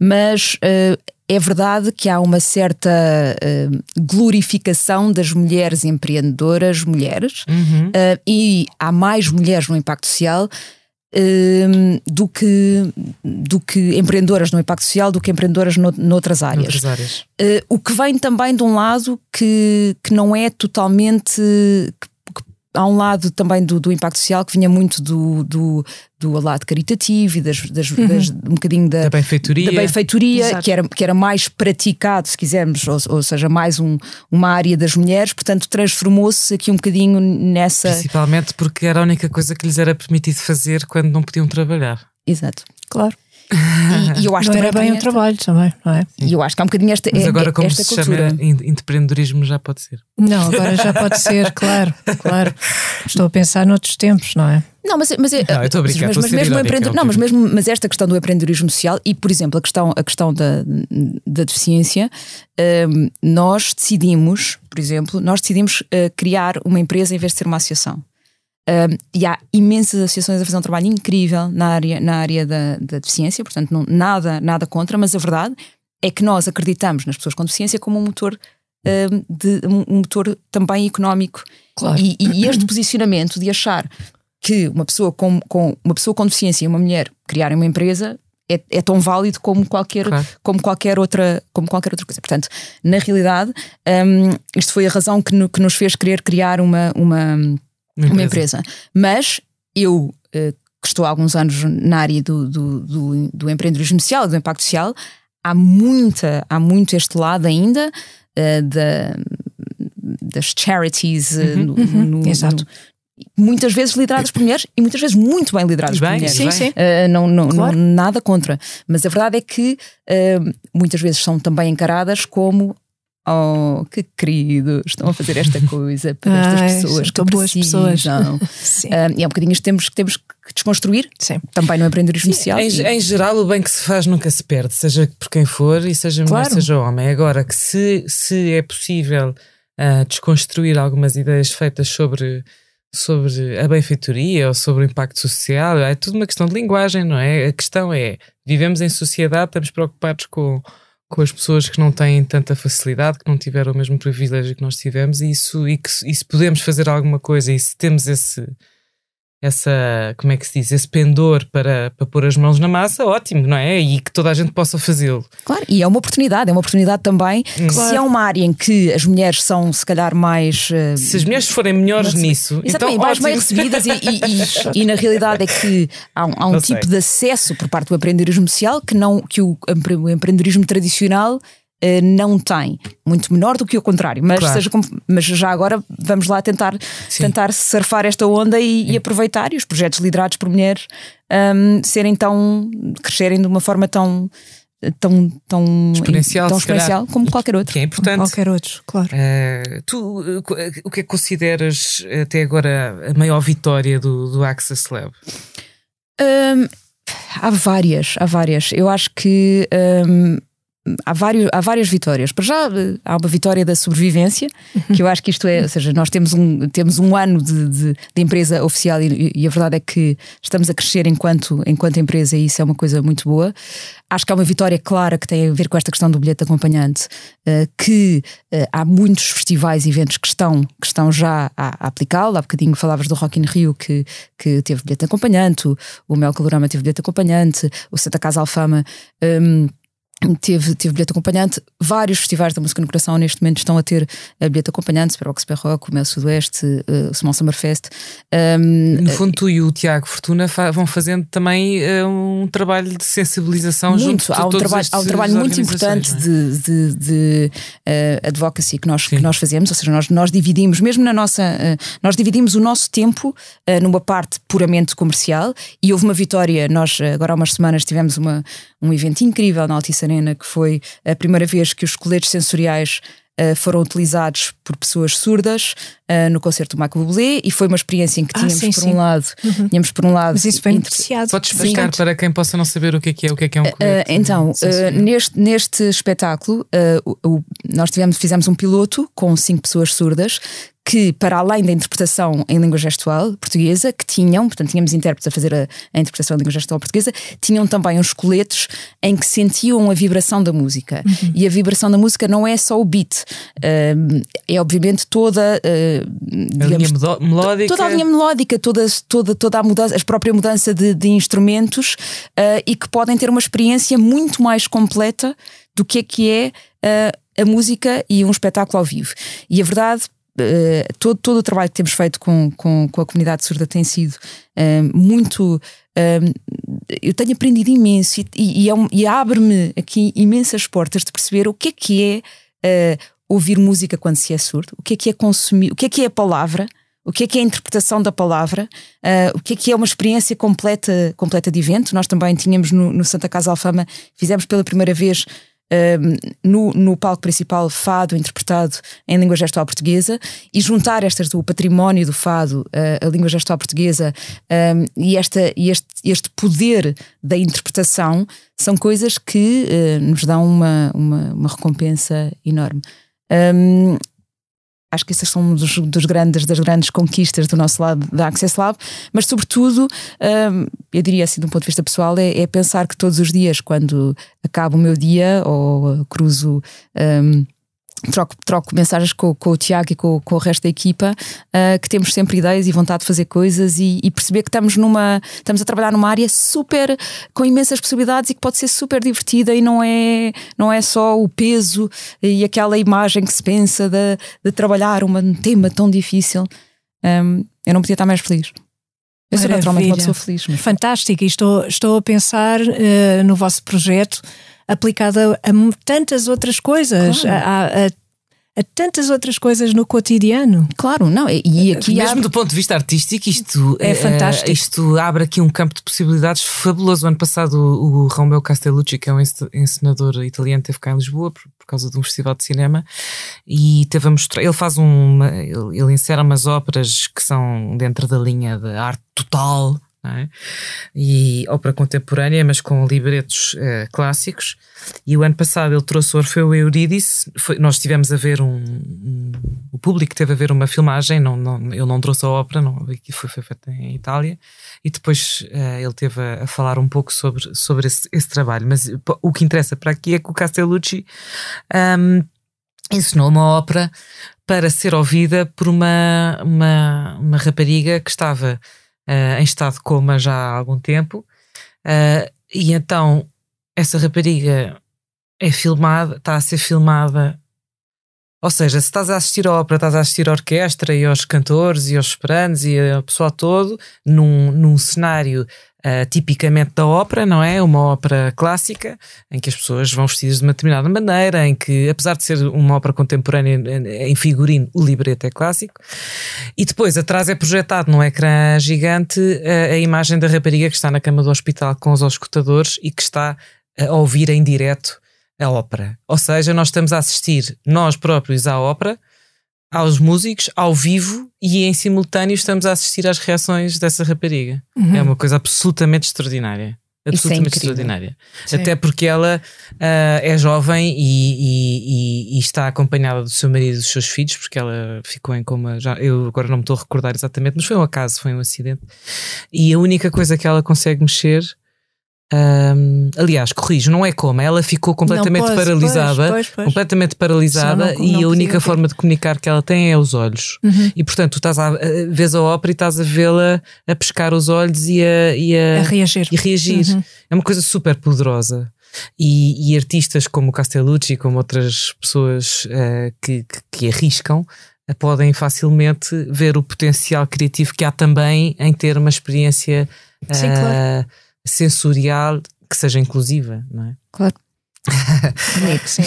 Mas uh, é verdade que há uma certa uh, glorificação das mulheres empreendedoras, mulheres, uhum. uh, e há mais mulheres no impacto social do, que, do que empreendedoras no impacto social do que empreendedoras no, noutras áreas. Noutras áreas. o que vem também de um lado que, que não é totalmente. Que, há um lado também do, do, impacto social que vinha muito do, do, do lado caritativo e das, das, Uhum. das um bocadinho da, Da benfeitoria. da benfeitoria que era, que era mais praticado, se quisermos, ou, ou seja, mais um, uma área das mulheres, portanto transformou-se aqui um bocadinho nessa. Principalmente porque era a única coisa que lhes era permitido fazer quando não podiam trabalhar. Exato. Claro. E, e eu acho não também era bem tem um trabalho também, não é? E eu acho que há um bocadinho esta, Mas é- agora, como esta se cultura. chama em- empreendedorismo, já pode ser. Não, agora já pode ser, claro, claro. Estou a pensar noutros tempos, não é? Não, mas, mas, é- Não, mas, mas mesmo o irónica, empreendedor- não, mas mesmo mas esta questão do empreendedorismo social e, por exemplo, a questão, a questão da, da deficiência, hum, nós decidimos, por exemplo, nós decidimos eh, criar uma empresa em vez de ser uma associação. E há imensas associações a fazer um trabalho incrível na área, na área da, da deficiência, portanto, não, nada, nada contra, mas a verdade é que nós acreditamos nas pessoas com deficiência como um motor, de, um motor também económico Claro. e, e este posicionamento de achar que uma pessoa com, com uma pessoa com deficiência e uma mulher criarem uma empresa é, é tão válido como qualquer, Claro. como, qualquer outra, como qualquer outra coisa. Portanto, na realidade, hum, isto foi a razão que, no- que nos fez querer criar uma, uma, uma empresa. Mas eu, eh, que estou há alguns anos na área do, do, do, do empreendedorismo social, do impacto social, há muita, há muito este lado ainda eh, da, das charities eh, no- no- exato. no- muitas vezes lideradas por mulheres e muitas vezes muito bem lideradas E por bem, mulheres. bem. Sim, sim. Uh, não, não, Claro. não- nada contra. Mas a verdade é que uh, muitas vezes são também encaradas como. Oh, que querido, estão a fazer esta coisa para estas Ai, pessoas que boas precisam. pessoas. Sim. Uh, e é um bocadinho isto que temos, que temos que desconstruir Sim. também no empreendedorismo social. Em, E- em geral, o bem que se faz nunca se perde, seja por quem for e seja mulher, Claro. seja homem. Agora, que se, se é possível ah, desconstruir algumas ideias feitas sobre, sobre a benfeitoria ou sobre o impacto social, é tudo uma questão de linguagem, não é? A questão é: vivemos em sociedade, estamos preocupados com, com as pessoas que não têm tanta facilidade, que não tiveram o mesmo privilégio que nós tivemos, e, isso, e, que, e se podemos fazer alguma coisa e se temos esse essa, como é que se diz, esse pendor para, para pôr as mãos na massa, ótimo, não é? E que toda a gente possa fazê-lo. Claro, e é uma oportunidade, é uma oportunidade também. Se é uma área em que as mulheres são, se calhar, mais. uh, Se as mulheres forem melhores Mas- nisso, Exatamente, então mais ótimo. bem recebidas e, e- e- e na realidade é que há um, há um Não tipo sei. de acesso por parte do empreendedorismo social que, não, que o, empre- o empreendedorismo tradicional não tem, muito menor do que o contrário, mas, Claro. seja mas já agora vamos lá tentar, Sim. tentar surfar esta onda e, e aproveitar e os projetos liderados por mulheres hum, serem tão crescerem de uma forma tão tão, tão Exponencial, tão calhar. exponencial como qualquer outro. Que é importante. Qualquer outro, claro. Eh, tu, eh, eh, o que é que consideras até agora a maior vitória do, do Access Lab? Hum, há várias, há várias. Eu acho que hum, há, vários, há várias vitórias. Para já eh, há uma vitória da sobrevivência, que eu acho que isto é, ou seja, nós temos um, temos um ano de, de, de empresa oficial e, e a verdade é que estamos a crescer enquanto, enquanto empresa e isso é uma coisa muito boa. Acho que há uma vitória clara que tem a ver com esta questão do bilhete acompanhante, eh, que eh, há muitos festivais e eventos que estão, que estão já a, aplicá-lo. Há bocadinho falavas do Rock in Rio que, que teve bilhete acompanhante, o, Mel Calorama teve bilhete acompanhante, o Santa Casa Alfama. hum, teve, teve bilhete acompanhante. Vários festivais da música no coração neste momento estão a ter a bilhete acompanhante, Super Rock, Super Rock, o Mel Sudoeste, uh, o Small Summerfest. Um, no fundo, tu e o Tiago Fortuna fa vão fazendo também uh, um trabalho de sensibilização muito, junto há um trabalho, há um trabalho muito importante é? de, de, de uh, advocacy que nós, que nós fazemos, ou seja, nós, nós dividimos, mesmo na nossa, nós dividimos o nosso tempo numa parte puramente comercial e houve uma vitória, nós agora há umas semanas tivemos uma, um evento incrível na Altice Arena, que foi a primeira vez que os coletes sensoriais uh, foram utilizados por pessoas surdas uh, no concerto do Michael Bublé e foi uma experiência em que tínhamos ah, sim, por sim. um lado, uhum. tínhamos por um lado. Mas isso foi apreciado. Podes explicar para quem possa não saber o que é que é, o que é que é um colete? Uh, então, neste, neste espetáculo, o, o, nós tivemos, fizemos um piloto com cinco pessoas surdas que, para além da interpretação em língua gestual portuguesa, que tinham, portanto, tínhamos intérpretes a fazer a, a, interpretação em língua gestual portuguesa, tinham também uns coletes em que sentiam a vibração da música. Uhum. E a vibração da música não é só o beat, uh, é obviamente toda uh, a linha melódica. Toda a linha melódica, toda, toda, toda a mudança, a própria mudança de, de instrumentos uh, e que podem ter uma experiência muito mais completa do que é que é a música e um espetáculo ao vivo. E a verdade eh, todo, todo o trabalho que temos feito com, com, com a comunidade surda tem sido uh, muito. Uh, eu tenho aprendido imenso e, e, é e abre-me aqui imensas portas de perceber o que é que é ouvir música quando se é surdo, o que é que é consumir, o que é que é a palavra. O que é que é a interpretação da palavra? Uh, o que é que é uma experiência completa, completa de evento? Nós também tínhamos no, no Santa Casa Alfama, fizemos pela primeira vez no, no palco principal fado interpretado em língua gestual portuguesa e juntar estas do património do fado, uh, a língua gestual portuguesa um, e, esta, e este, este poder da interpretação são coisas que uh, nos dão uma, uma, uma recompensa enorme. Um, Acho que essas são dos, dos, grandes, das grandes conquistas do nosso lado da Access Lab, mas sobretudo, um, eu diria assim, de um ponto de vista pessoal, é, é, pensar que todos os dias, quando acaba o meu dia ou cruzo. Um, troco, troco mensagens com, com o Tiago e com, com, o resto da equipa, uh, que temos sempre ideias e vontade de fazer coisas e, e, perceber que estamos numa estamos a trabalhar numa área super com imensas possibilidades e que pode ser super divertida e não é, não é só o peso e aquela imagem que se pensa de, de trabalhar um tema tão difícil. Um, eu não podia estar mais feliz. Eu sou naturalmente uma pessoa feliz. Mas... Fantástico, e estou, estou a pensar uh, no vosso projeto aplicada a tantas outras coisas, claro. a, a, a, tantas outras coisas no cotidiano. Claro, não, e aqui mesmo abre... do ponto de vista artístico, isto é, é fantástico. isto abre aqui um campo de possibilidades fabuloso. O ano passado o, o Romeo Castellucci, que é um encenador italiano, teve cá em Lisboa por, por causa de um festival de cinema e teve a mostrar, ele faz uma, ele, ele insere umas óperas que são dentro da linha da arte total é? e ópera contemporânea, mas com libretos uh, clássicos. E o ano passado ele trouxe Orfeu e Eurídice. Foi, nós tivemos a ver um, um, O público teve a ver uma filmagem. Não, não, ele não trouxe a ópera, não, foi, foi feita em Itália. E depois uh, ele teve a, a, falar um pouco sobre, sobre esse, esse, trabalho. Mas o que interessa para aqui é que o Castellucci um, ensinou uma ópera para ser ouvida por uma, uma, uma rapariga que estava uh, em estado de coma já há algum tempo. Uh, e então essa rapariga é filmada, está a ser filmada. Ou seja, se estás a assistir à ópera, estás a assistir à orquestra e aos cantores e aos esperantes e ao pessoal todo num, num cenário uh, tipicamente da ópera, não é? Uma ópera clássica, em que as pessoas vão vestidas de uma determinada maneira, em que, apesar de ser uma ópera contemporânea em figurino, o libreto é clássico. E depois, atrás é projetado num ecrã gigante a, a imagem da rapariga que está na cama do hospital com os auscultadores e que está a ouvir em direto a ópera. Ou seja, nós estamos a assistir nós próprios à ópera aos músicos ao vivo e em simultâneo estamos a assistir às reações dessa rapariga. Uhum. É uma coisa absolutamente extraordinária. É absolutamente é extraordinária. Sim. Até porque ela uh, é jovem e, e, e, e, está acompanhada do seu marido e dos seus filhos, porque ela ficou em coma. Já, eu agora não me estou a recordar exatamente, mas foi um acaso, foi um acidente. E a única coisa que ela consegue mexer um, aliás, corrijo, não é como, ela ficou completamente não, pois, paralisada, pois, pois, completamente paralisada não, não e a única forma de comunicar que ela tem é os olhos. Uhum. E portanto, tu estás a, vês a ópera e estás a vê-la a pescar os olhos e a, e a, a reagir. E reagir. Uhum. É uma coisa super poderosa. E, e artistas como Castellucci, como outras pessoas uh, que, que, que, arriscam, uh, podem facilmente ver o potencial criativo que há também em ter uma experiência Sim, claro. Sensorial que seja inclusiva, não é? Claro. Bonito, sim.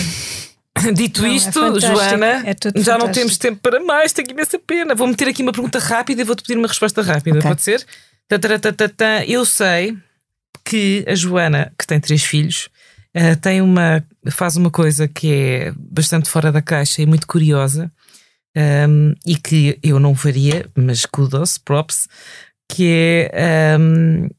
Dito não, é isto, é Joana, é já fantástico. não temos tempo para mais, tenho imensa pena. Vou meter aqui uma pergunta rápida e vou-te pedir uma resposta rápida, okay. pode ser? Eu sei que a Joana, que tem três filhos, uh, tem uma, faz uma coisa que é bastante fora da caixa e muito curiosa um, ehm, e que eu não faria, mas kudos, props, que é um, ehm,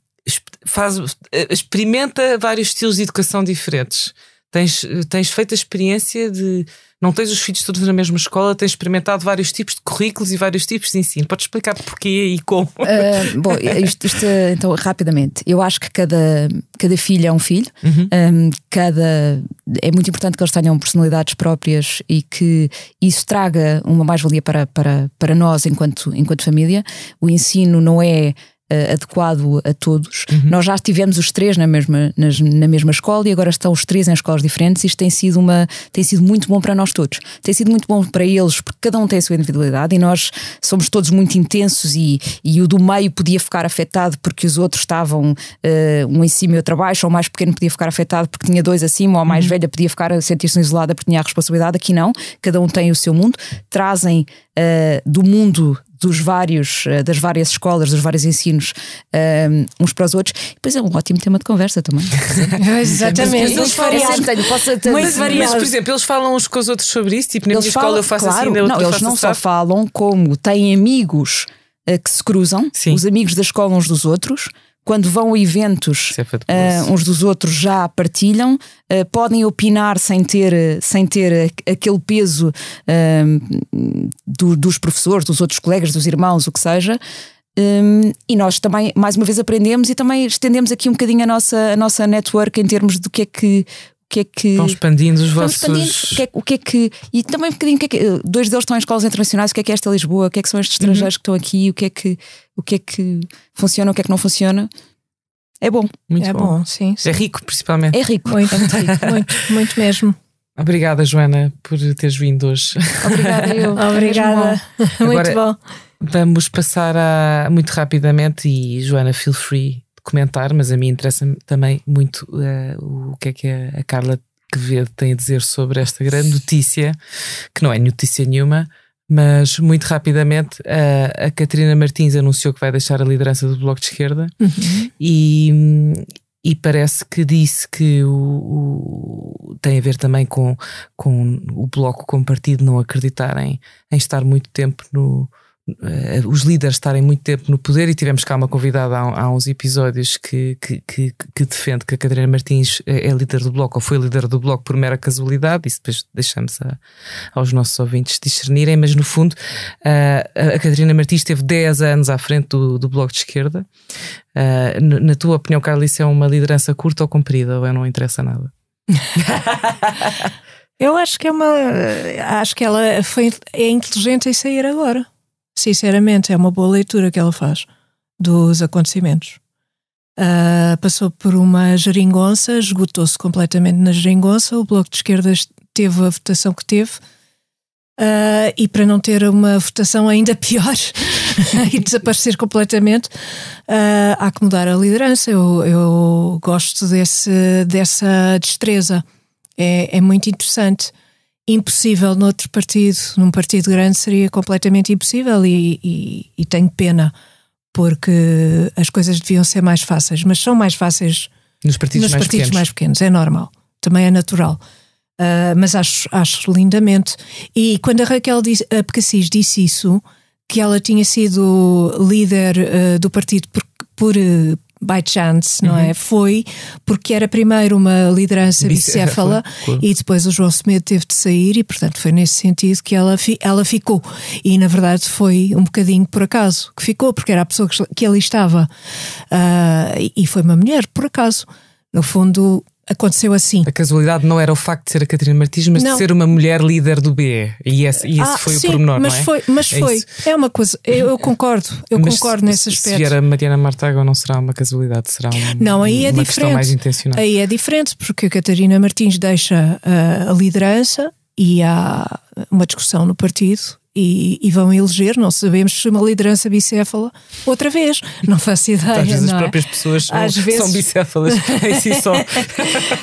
faz, eh, experimenta vários estilos de educação diferentes. Tens, tens feito a experiência de. Não tens os filhos todos na mesma escola, tens experimentado vários tipos de currículos e vários tipos de ensino. Podes explicar porquê e como? Uh, bom, isto, isto, então, rapidamente. Eu acho que cada, cada filho é um filho, uhum. um, cada, é muito importante que eles tenham personalidades próprias e que isso traga uma mais-valia para, para, para nós enquanto, enquanto família. O ensino não é uh, adequado a todos. Uhum. Nós já tivemos os três na mesma, nas, na mesma escola e agora estão os três em escolas diferentes. Isto tem sido, uma, tem sido muito bom para nós todos. Tem sido muito bom para eles, porque cada um tem a sua individualidade e nós somos todos muito intensos e, e o do meio podia ficar afetado porque os outros estavam uh, um em cima e outro abaixo, ou o mais pequeno podia ficar afetado porque tinha dois acima, ou a mais uhum. velha podia ficar a sentir-se isolada porque tinha a responsabilidade. Aqui não, cada um tem o seu mundo, trazem uh, do mundo dos vários, eh, das várias escolas, dos vários ensinos um, eh, uns para os outros. E depois é um ótimo tema de conversa também. Exatamente. Eles falam, posso ter, mas, mas, por exemplo, eles falam uns com os outros sobre isso, tipo, na eles minha falam, escola eu faço claro, assim, não, eles não só falam como têm amigos uh, que se cruzam, Sim. os amigos da escola uns dos outros quando vão a eventos uh, uns dos outros já partilham, uh, podem opinar sem ter, sem ter aquele peso uh, do, dos professores, dos outros colegas, dos irmãos, o que seja. Um, e nós também, mais uma vez, aprendemos e também estendemos aqui um bocadinho a nossa, a nossa network em termos do que é que que é que. Estão expandindo os vossos. Expandindo, o, que é, o que é que. E também um bocadinho, o que é que. Dois deles estão em escolas internacionais, o que é que é esta Lisboa, o que é que são estes estrangeiros uhum. que estão aqui, o que é que, o que é que funciona, o que é que não funciona. É bom. Muito é bom, bom sim, sim, É rico, principalmente. É rico. Muito, muito rico. muito, muito mesmo. Obrigada, Joana, por teres vindo hoje. Obrigada, eu. Obrigada. Muito Agora, bom. Vamos passar a, muito rapidamente e, Joana, feel free comentar, mas a mim interessa também muito uh, o que é que a Carla Quevedo tem a dizer sobre esta grande notícia, que não é notícia nenhuma, mas muito rapidamente a, a Catarina Martins anunciou que vai deixar a liderança do Bloco de Esquerda uhum. e, e parece que disse que o, o, tem a ver também com, com o Bloco como partido não acreditarem em estar muito tempo no, uh, os líderes estarem muito tempo no poder e tivemos cá uma convidada há, há uns episódios que, que, que, que, defende que a Catarina Martins é, é líder do Bloco ou foi líder do Bloco por mera casualidade, isso depois deixamos a, aos nossos ouvintes discernirem, mas no fundo uh, a Catarina Martins esteve 10 anos à frente do, do Bloco de Esquerda. Uh, na tua opinião, Carla, isso é uma liderança curta ou comprida ou não interessa nada? Eu acho que é uma. Acho que ela foi, é inteligente em sair agora. Sinceramente, é uma boa leitura que ela faz dos acontecimentos. Uh, passou por uma geringonça, esgotou-se completamente na geringonça. O Bloco de Esquerdas teve a votação que teve. Uh, e para não ter uma votação ainda pior e desaparecer completamente, uh, há que mudar a liderança. Eu, eu gosto desse, dessa destreza, é, é muito interessante impossível noutro partido, num partido grande, seria completamente impossível e, e, e, tenho pena porque as coisas deviam ser mais fáceis, mas são mais fáceis nos partidos, nos mais, partidos pequenos. mais pequenos, é normal, também é natural. Uh, mas acho, acho lindamente. E quando a Raquel disse, a Pecassis disse isso, que ela tinha sido líder uh, do partido por, por, uh, by chance, não é? uhum. Foi porque era primeiro uma liderança bicéfala e depois o João Semedo teve de sair e, portanto, foi nesse sentido que ela, fi, ela ficou. E, na verdade, foi um bocadinho por acaso que ficou, porque era a pessoa que, que ali estava. Uh, e foi uma mulher, por acaso. No fundo, aconteceu assim. A casualidade não era o facto de ser a Catarina Martins, mas Não. de ser uma mulher líder do BE. E esse, e esse Ah, foi sim, o pormenor, mas não é? foi, mas É foi. isso. É uma coisa, eu, eu concordo, eu Mas concordo se- nesse Se aspecto. vier a Mariana Martago, não será uma casualidade, será um, Não, aí é uma diferente. questão mais intencional. Aí é diferente, porque a Catarina Martins deixa ah, a liderança e há uma discussão no partido e, e vão eleger, não sabemos se uma liderança bicéfala outra vez, não faço ideia. Às vezes as é? próprias pessoas são, vezes- são bicéfalas em si só.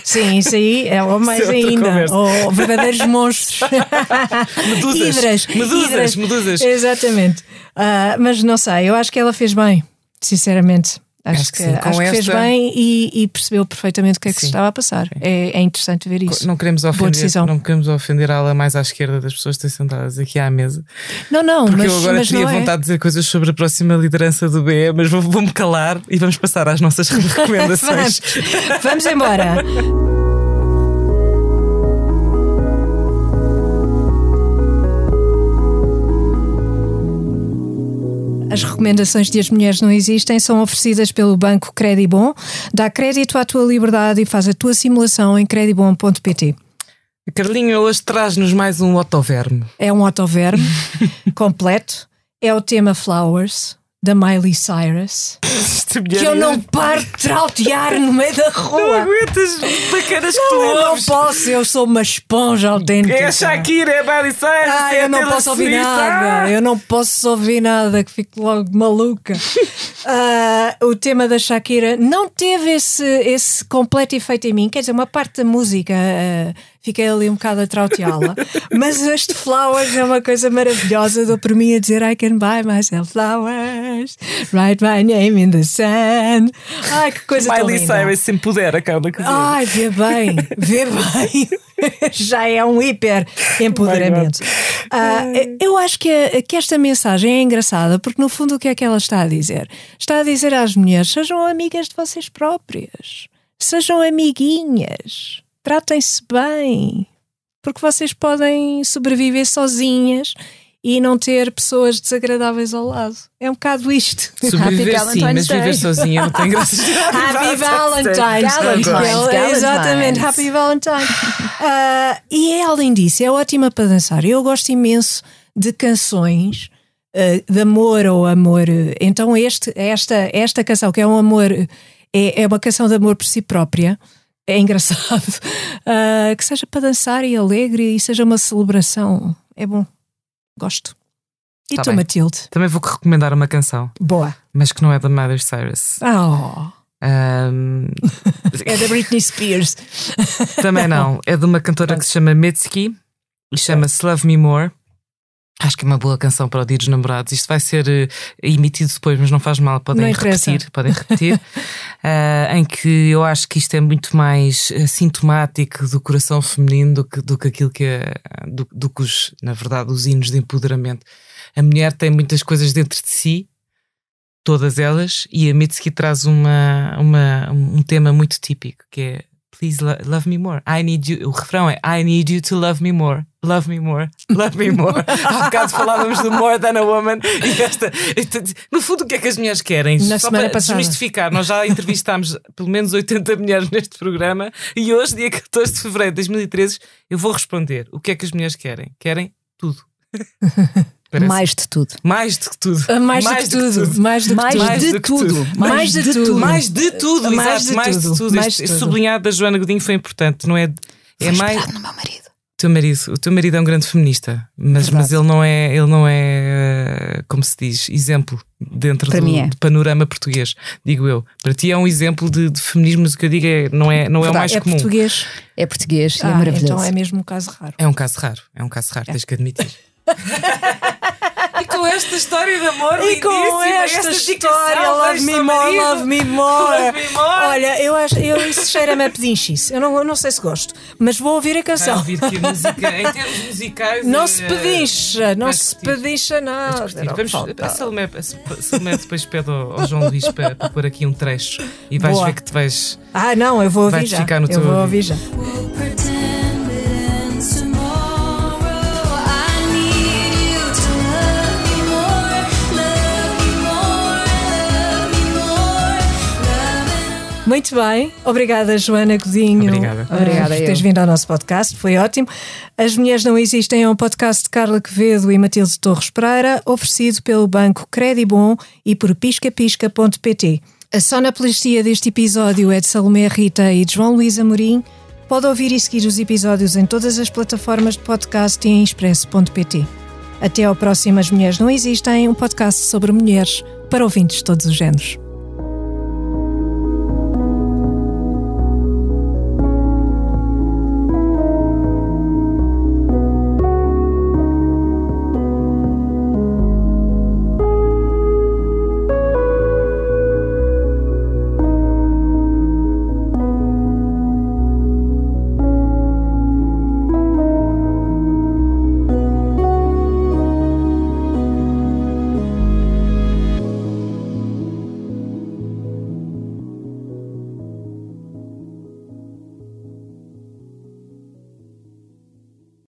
Sim, isso aí é o mais Isso é ainda. conversa. Ou verdadeiros monstros. Medusas. Hidras. Medusas, hidras. medusas. Exatamente. Ah, mas não sei, eu acho que ela fez bem, sinceramente. Acho, Acho que sim, acho que fez esta- bem e, e percebeu perfeitamente o que é que se Sim. estava a passar. É, é interessante ver isso. Não queremos, ofender, não queremos ofender a ala mais à esquerda das pessoas que estão sentadas aqui à mesa. Não, não, Porque mas, eu agora mas teria é. vontade de dizer coisas sobre a próxima liderança do BE, mas vou- vou-me calar e vamos passar às nossas recomendações. Vamos, vamos embora. As recomendações de As Mulheres Não Existem são oferecidas pelo Banco Credibon. Dá crédito à tua liberdade e faz a tua simulação em credibon.pt. Carlinho hoje traz-nos mais um otoverme. É um autoverme completo. É o tema Flowers, da Miley Cyrus. Que eu não paro de trautear no meio da Não rua. aguentas bacanas que tu Eu não posso, eu sou uma esponja autêntica. É a Shakira, é a Miley Cyrus. Ah, é eu não posso ouvir nada, Ah! eu não posso ouvir nada, que fico logo maluca. Ah, o tema da Shakira não teve esse, esse completo efeito em mim, quer dizer, uma parte da música ah, fiquei ali um bocado a trauteá-la, mas este Flowers é uma coisa maravilhosa. Dou por mim a dizer I can buy myself flowers, write my name in the sand. Ai, que coisa tão Miley linda. Cyrus se empodera, Carla. quer dizer. Ai, vê bem, vê bem. Já é um hiper empoderamento. Ah, eu acho que, a- que esta mensagem é engraçada porque, no fundo, o que é que ela está a dizer? Está a dizer às mulheres: sejam amigas de vocês próprias, sejam amiguinhas, tratem-se bem, porque vocês podem sobreviver sozinhas e não ter pessoas desagradáveis ao lado. É um bocado isto. Sobreviver Happy sim, mas Valentine's Day. viver sozinha não tem graça. Happy Valentine's Valentine's, Day. Valentine's. Exatamente, Happy Valentine. Ah, e é, além disso, é ótima para dançar. Eu gosto imenso de canções ah, de amor ou amor. Então, este, esta, esta canção, que é um amor, é, é uma canção de amor por si própria. É engraçado. Ah, que seja para dançar e alegre e seja uma celebração. É bom. Gosto. E Tá tu, bem. Matilde? Também vou recomendar uma canção, Boa. mas que não é da Miley Cyrus. Oh, Ahm, é da Britney Spears. também não. É de uma cantora que se chama Mitski e chama-se Love Me More. Acho que é uma boa canção para o Dia dos Namorados. Isto vai ser eh, emitido depois, mas não faz mal, podem repetir. Podem repetir. Ah, em que eu acho que isto é muito mais eh, sintomático do coração feminino do que, do que aquilo que é, do, do que os, na verdade, os hinos de empoderamento. A mulher tem muitas coisas dentro de si, todas elas, e a Mitski traz uma, uma, um tema muito típico que é Please lo- love me more. I need you. O refrão é I need you to love me more. Love me more. Love me more. Há bocado falávamos do more than a woman. E esta, no fundo, o que é que as mulheres querem? Na Só para passada. desmistificar, nós já entrevistámos pelo menos 80 mulheres neste programa e hoje, dia 14 de fevereiro de 2013, eu vou responder o que é que as mulheres querem. Querem tudo. Parece- Mais de tudo. mais do que tudo. Ah, Mais, do que tudo. Mais do que Mais, tudo. Mais de que tudo. tudo. Mais de tudo. Mais de tudo, Mais exato, de mais tudo. de tudo. Mais de este tudo. sublinhado da Joana Godinho foi importante, não é? É Foi mais. no meu marido. O teu marido, o teu marido é um grande feminista, mas, mas ele não é, ele não é, eh, como se diz, exemplo dentro do, é. do panorama português, digo eu. Para ti é um exemplo de, de feminismo, mas o que eu digo é, não é, não é o mais É comum. português. É português e é Ah, maravilhoso. então é mesmo um caso raro. É um caso raro, é um caso raro, tens que admitir. e com esta história de amor E com esta, dedicação história, love me more, love me more. Love me more. Olha, eu acho, eu, isso cheira-me a pedinchice. Eu não, eu não sei se gosto, mas vou ouvir a Vai canção. ouvir que a música, em termos musicais. Não é- se pedincha, não vais se pedincha Vais nada. Vamos, a Salomé, a Salomé depois pede ao, ao João Luís para, para pôr aqui um trecho e vais Boa. ver que te vais. Ah, não, eu vou ouvir já. ficar no eu teu vou ouvir já. Muito bem, obrigada Joana Godinho. Obrigada. ah, Obrigada, por teres vindo ao nosso podcast, foi ótimo. As Mulheres Não Existem é um podcast de Carla Quevedo e Matilde Torres Pereira, oferecido pelo Banco Credibon e por piscapisca.pt. A sonoplastia deste episódio é de Salomé Rita e de João Luís Amorim. Pode ouvir e seguir os episódios em todas as plataformas de podcast e em expresso.pt. Até ao próximo As Mulheres Não Existem, um podcast sobre mulheres para ouvintes de todos os géneros.